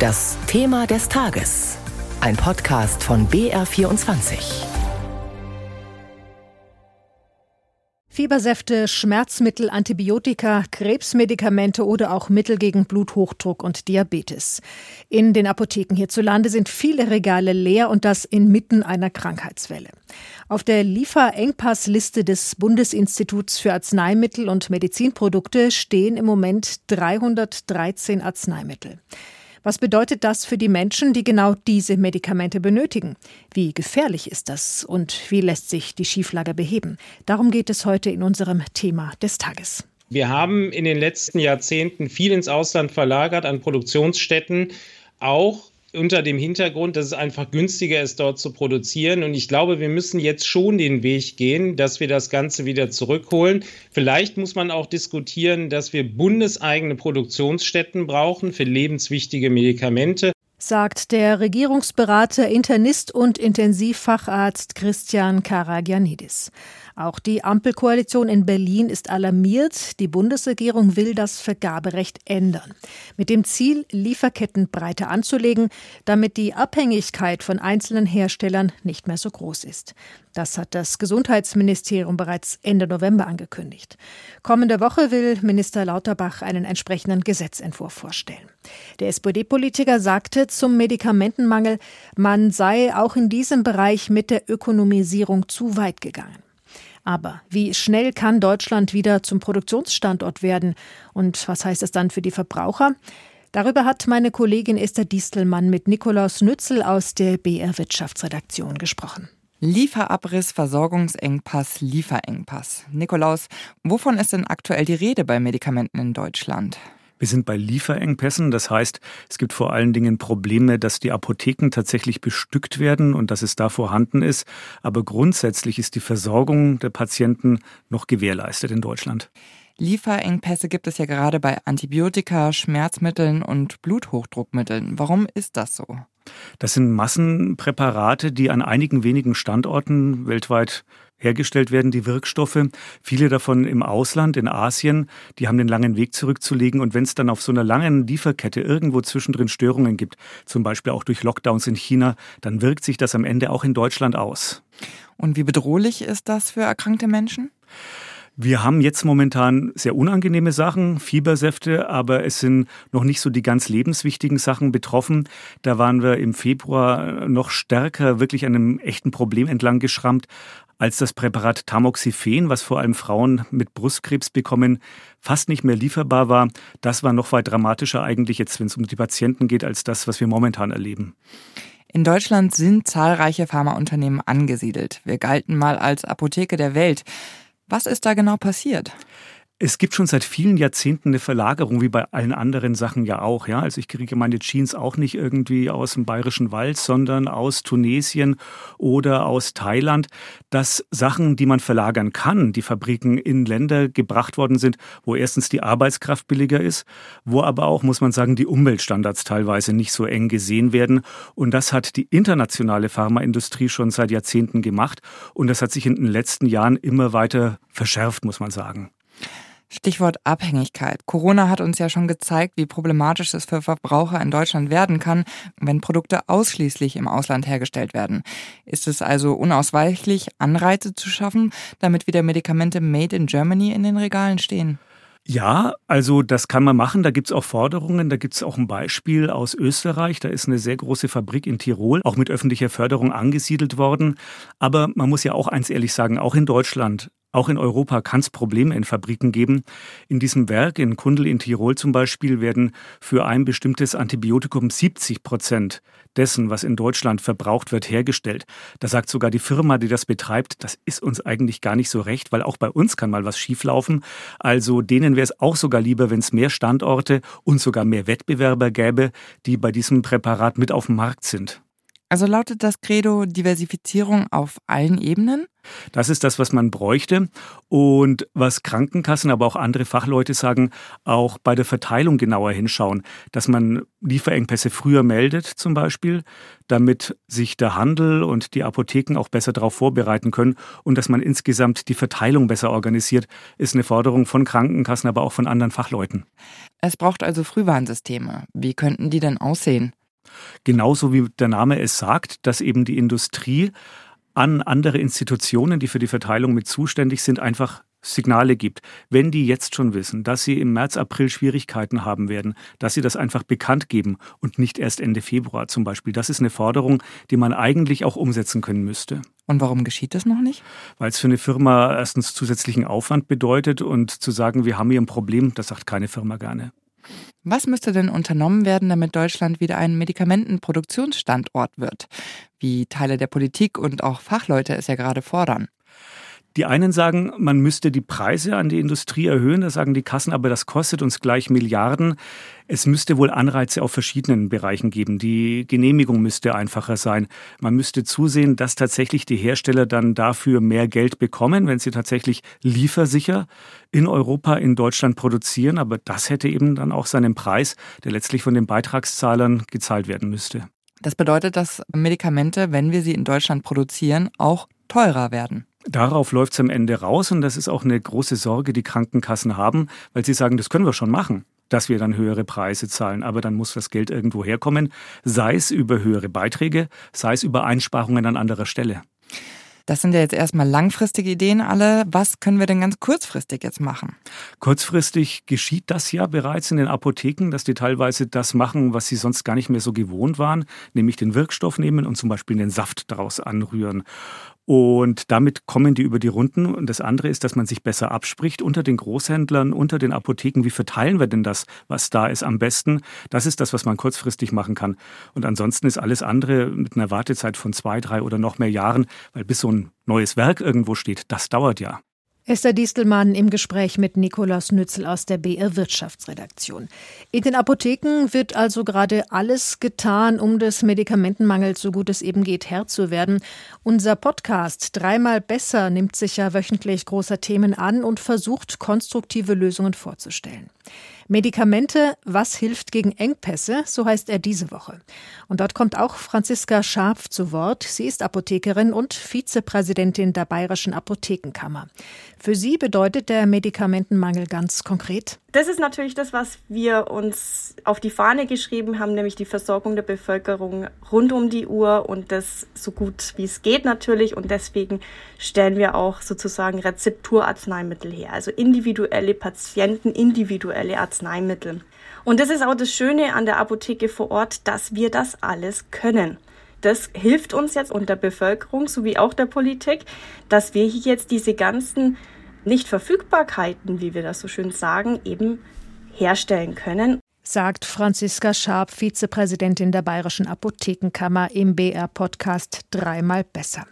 Das Thema des Tages. Ein Podcast von BR24. Fiebersäfte, Schmerzmittel, Antibiotika, Krebsmedikamente oder auch Mittel gegen Bluthochdruck und Diabetes. In den Apotheken hierzulande sind viele Regale leer und das inmitten einer Krankheitswelle. Auf der Lieferengpassliste des Bundesinstituts für Arzneimittel und Medizinprodukte stehen im Moment 313 Arzneimittel. Was bedeutet das für die Menschen, die genau diese Medikamente benötigen? Wie gefährlich ist das und wie lässt sich die Schieflage beheben? Darum geht es heute in unserem Thema des Tages. Wir haben in den letzten Jahrzehnten viel ins Ausland verlagert an Produktionsstätten, auch unter dem Hintergrund, dass es einfach günstiger ist, dort zu produzieren. Und ich glaube, wir müssen jetzt schon den Weg gehen, dass wir das Ganze wieder zurückholen. Vielleicht muss man auch diskutieren, dass wir bundeseigene Produktionsstätten brauchen für lebenswichtige Medikamente sagt der Regierungsberater, Internist und Intensivfacharzt Christian Karagianidis. Auch die Ampelkoalition in Berlin ist alarmiert. Die Bundesregierung will das Vergaberecht ändern. Mit dem Ziel, Lieferketten breiter anzulegen, damit die Abhängigkeit von einzelnen Herstellern nicht mehr so groß ist. Das hat das Gesundheitsministerium bereits Ende November angekündigt. Kommende Woche will Minister Lauterbach einen entsprechenden Gesetzentwurf vorstellen. Der SPD-Politiker sagte zum Medikamentenmangel, man sei auch in diesem Bereich mit der Ökonomisierung zu weit gegangen. Aber wie schnell kann Deutschland wieder zum Produktionsstandort werden? Und was heißt das dann für die Verbraucher? Darüber hat meine Kollegin Esther Distelmann mit Nikolaus Nützel aus der BR Wirtschaftsredaktion gesprochen. Lieferabriss, Versorgungsengpass, Lieferengpass. Nikolaus, wovon ist denn aktuell die Rede bei Medikamenten in Deutschland? Wir sind bei Lieferengpässen. Das heißt, es gibt vor allen Dingen Probleme, dass die Apotheken tatsächlich bestückt werden und dass es da vorhanden ist. Aber grundsätzlich ist die Versorgung der Patienten noch gewährleistet in Deutschland. Lieferengpässe gibt es ja gerade bei Antibiotika, Schmerzmitteln und Bluthochdruckmitteln. Warum ist das so? Das sind Massenpräparate, die an einigen wenigen Standorten weltweit hergestellt werden, die Wirkstoffe. Viele davon im Ausland, in Asien, die haben den langen Weg zurückzulegen. Und wenn es dann auf so einer langen Lieferkette irgendwo zwischendrin Störungen gibt, zum Beispiel auch durch Lockdowns in China, dann wirkt sich das am Ende auch in Deutschland aus. Und wie bedrohlich ist das für erkrankte Menschen? Wir haben jetzt momentan sehr unangenehme Sachen, Fiebersäfte, aber es sind noch nicht so die ganz lebenswichtigen Sachen betroffen. Da waren wir im Februar noch stärker wirklich einem echten Problem entlang geschrammt, als das Präparat Tamoxifen, was vor allem Frauen mit Brustkrebs bekommen, fast nicht mehr lieferbar war. Das war noch weit dramatischer eigentlich jetzt, wenn es um die Patienten geht, als das, was wir momentan erleben. In Deutschland sind zahlreiche Pharmaunternehmen angesiedelt. Wir galten mal als Apotheke der Welt. Was ist da genau passiert? Es gibt schon seit vielen Jahrzehnten eine Verlagerung, wie bei allen anderen Sachen ja auch. Ja? Also ich kriege meine Jeans auch nicht irgendwie aus dem Bayerischen Wald, sondern aus Tunesien oder aus Thailand, dass Sachen, die man verlagern kann, die Fabriken in Länder gebracht worden sind, wo erstens die Arbeitskraft billiger ist, wo aber auch, muss man sagen, die Umweltstandards teilweise nicht so eng gesehen werden. Und das hat die internationale Pharmaindustrie schon seit Jahrzehnten gemacht. Und das hat sich in den letzten Jahren immer weiter verschärft, muss man sagen. Stichwort Abhängigkeit. Corona hat uns ja schon gezeigt, wie problematisch es für Verbraucher in Deutschland werden kann, wenn Produkte ausschließlich im Ausland hergestellt werden. Ist es also unausweichlich, Anreize zu schaffen, damit wieder Medikamente made in Germany in den Regalen stehen? Ja, also das kann man machen. Da gibt's auch Forderungen. Da gibt's auch ein Beispiel aus Österreich. Da ist eine sehr große Fabrik in Tirol, auch mit öffentlicher Förderung angesiedelt worden. Aber man muss ja auch eins ehrlich sagen, auch in Deutschland auch in Europa kann es Probleme in Fabriken geben. In diesem Werk in Kundl in Tirol zum Beispiel werden für ein bestimmtes Antibiotikum 70 Prozent dessen, was in Deutschland verbraucht wird, hergestellt. Da sagt sogar die Firma, die das betreibt, das ist uns eigentlich gar nicht so recht, weil auch bei uns kann mal was schieflaufen. Also denen wäre es auch sogar lieber, wenn es mehr Standorte und sogar mehr Wettbewerber gäbe, die bei diesem Präparat mit auf dem Markt sind. Also lautet das Credo Diversifizierung auf allen Ebenen? Das ist das, was man bräuchte. Und was Krankenkassen, aber auch andere Fachleute sagen, auch bei der Verteilung genauer hinschauen, dass man Lieferengpässe früher meldet zum Beispiel, damit sich der Handel und die Apotheken auch besser darauf vorbereiten können und dass man insgesamt die Verteilung besser organisiert, ist eine Forderung von Krankenkassen, aber auch von anderen Fachleuten. Es braucht also Frühwarnsysteme. Wie könnten die denn aussehen? Genauso wie der Name es sagt, dass eben die Industrie an andere Institutionen, die für die Verteilung mit zuständig sind, einfach Signale gibt. Wenn die jetzt schon wissen, dass sie im März, April Schwierigkeiten haben werden, dass sie das einfach bekannt geben und nicht erst Ende Februar zum Beispiel. Das ist eine Forderung, die man eigentlich auch umsetzen können müsste. Und warum geschieht das noch nicht? Weil es für eine Firma erstens zusätzlichen Aufwand bedeutet und zu sagen, wir haben hier ein Problem, das sagt keine Firma gerne. Was müsste denn unternommen werden, damit Deutschland wieder ein Medikamentenproduktionsstandort wird, wie Teile der Politik und auch Fachleute es ja gerade fordern? Die einen sagen, man müsste die Preise an die Industrie erhöhen, da sagen die Kassen, aber das kostet uns gleich Milliarden. Es müsste wohl Anreize auf verschiedenen Bereichen geben. Die Genehmigung müsste einfacher sein. Man müsste zusehen, dass tatsächlich die Hersteller dann dafür mehr Geld bekommen, wenn sie tatsächlich liefersicher in Europa, in Deutschland produzieren. Aber das hätte eben dann auch seinen Preis, der letztlich von den Beitragszahlern gezahlt werden müsste. Das bedeutet, dass Medikamente, wenn wir sie in Deutschland produzieren, auch teurer werden. Darauf läuft es am Ende raus und das ist auch eine große Sorge, die Krankenkassen haben, weil sie sagen, das können wir schon machen, dass wir dann höhere Preise zahlen, aber dann muss das Geld irgendwo herkommen, sei es über höhere Beiträge, sei es über Einsparungen an anderer Stelle. Das sind ja jetzt erstmal langfristige Ideen alle. Was können wir denn ganz kurzfristig jetzt machen? Kurzfristig geschieht das ja bereits in den Apotheken, dass die teilweise das machen, was sie sonst gar nicht mehr so gewohnt waren, nämlich den Wirkstoff nehmen und zum Beispiel den Saft daraus anrühren. Und damit kommen die über die Runden. Und das andere ist, dass man sich besser abspricht unter den Großhändlern, unter den Apotheken. Wie verteilen wir denn das, was da ist, am besten? Das ist das, was man kurzfristig machen kann. Und ansonsten ist alles andere mit einer Wartezeit von zwei, drei oder noch mehr Jahren, weil bis so ein neues Werk irgendwo steht, das dauert ja. Esther Distelmann im Gespräch mit Nikolaus Nützel aus der BR Wirtschaftsredaktion. In den Apotheken wird also gerade alles getan, um des Medikamentenmangels so gut es eben geht Herr zu werden. Unser Podcast Dreimal besser nimmt sich ja wöchentlich großer Themen an und versucht konstruktive Lösungen vorzustellen. Medikamente, was hilft gegen Engpässe, so heißt er diese Woche. Und dort kommt auch Franziska Scharf zu Wort. Sie ist Apothekerin und Vizepräsidentin der Bayerischen Apothekenkammer. Für sie bedeutet der Medikamentenmangel ganz konkret? Das ist natürlich das, was wir uns auf die Fahne geschrieben haben, nämlich die Versorgung der Bevölkerung rund um die Uhr und das so gut wie es geht natürlich. Und deswegen stellen wir auch sozusagen Rezepturarzneimittel her, also individuelle Patienten, individuelle Arzneimittel. Und das ist auch das Schöne an der Apotheke vor Ort, dass wir das alles können. Das hilft uns jetzt und der Bevölkerung sowie auch der Politik, dass wir hier jetzt diese ganzen Nichtverfügbarkeiten, wie wir das so schön sagen, eben herstellen können. Sagt Franziska Scharp, Vizepräsidentin der Bayerischen Apothekenkammer im BR-Podcast Dreimal besser.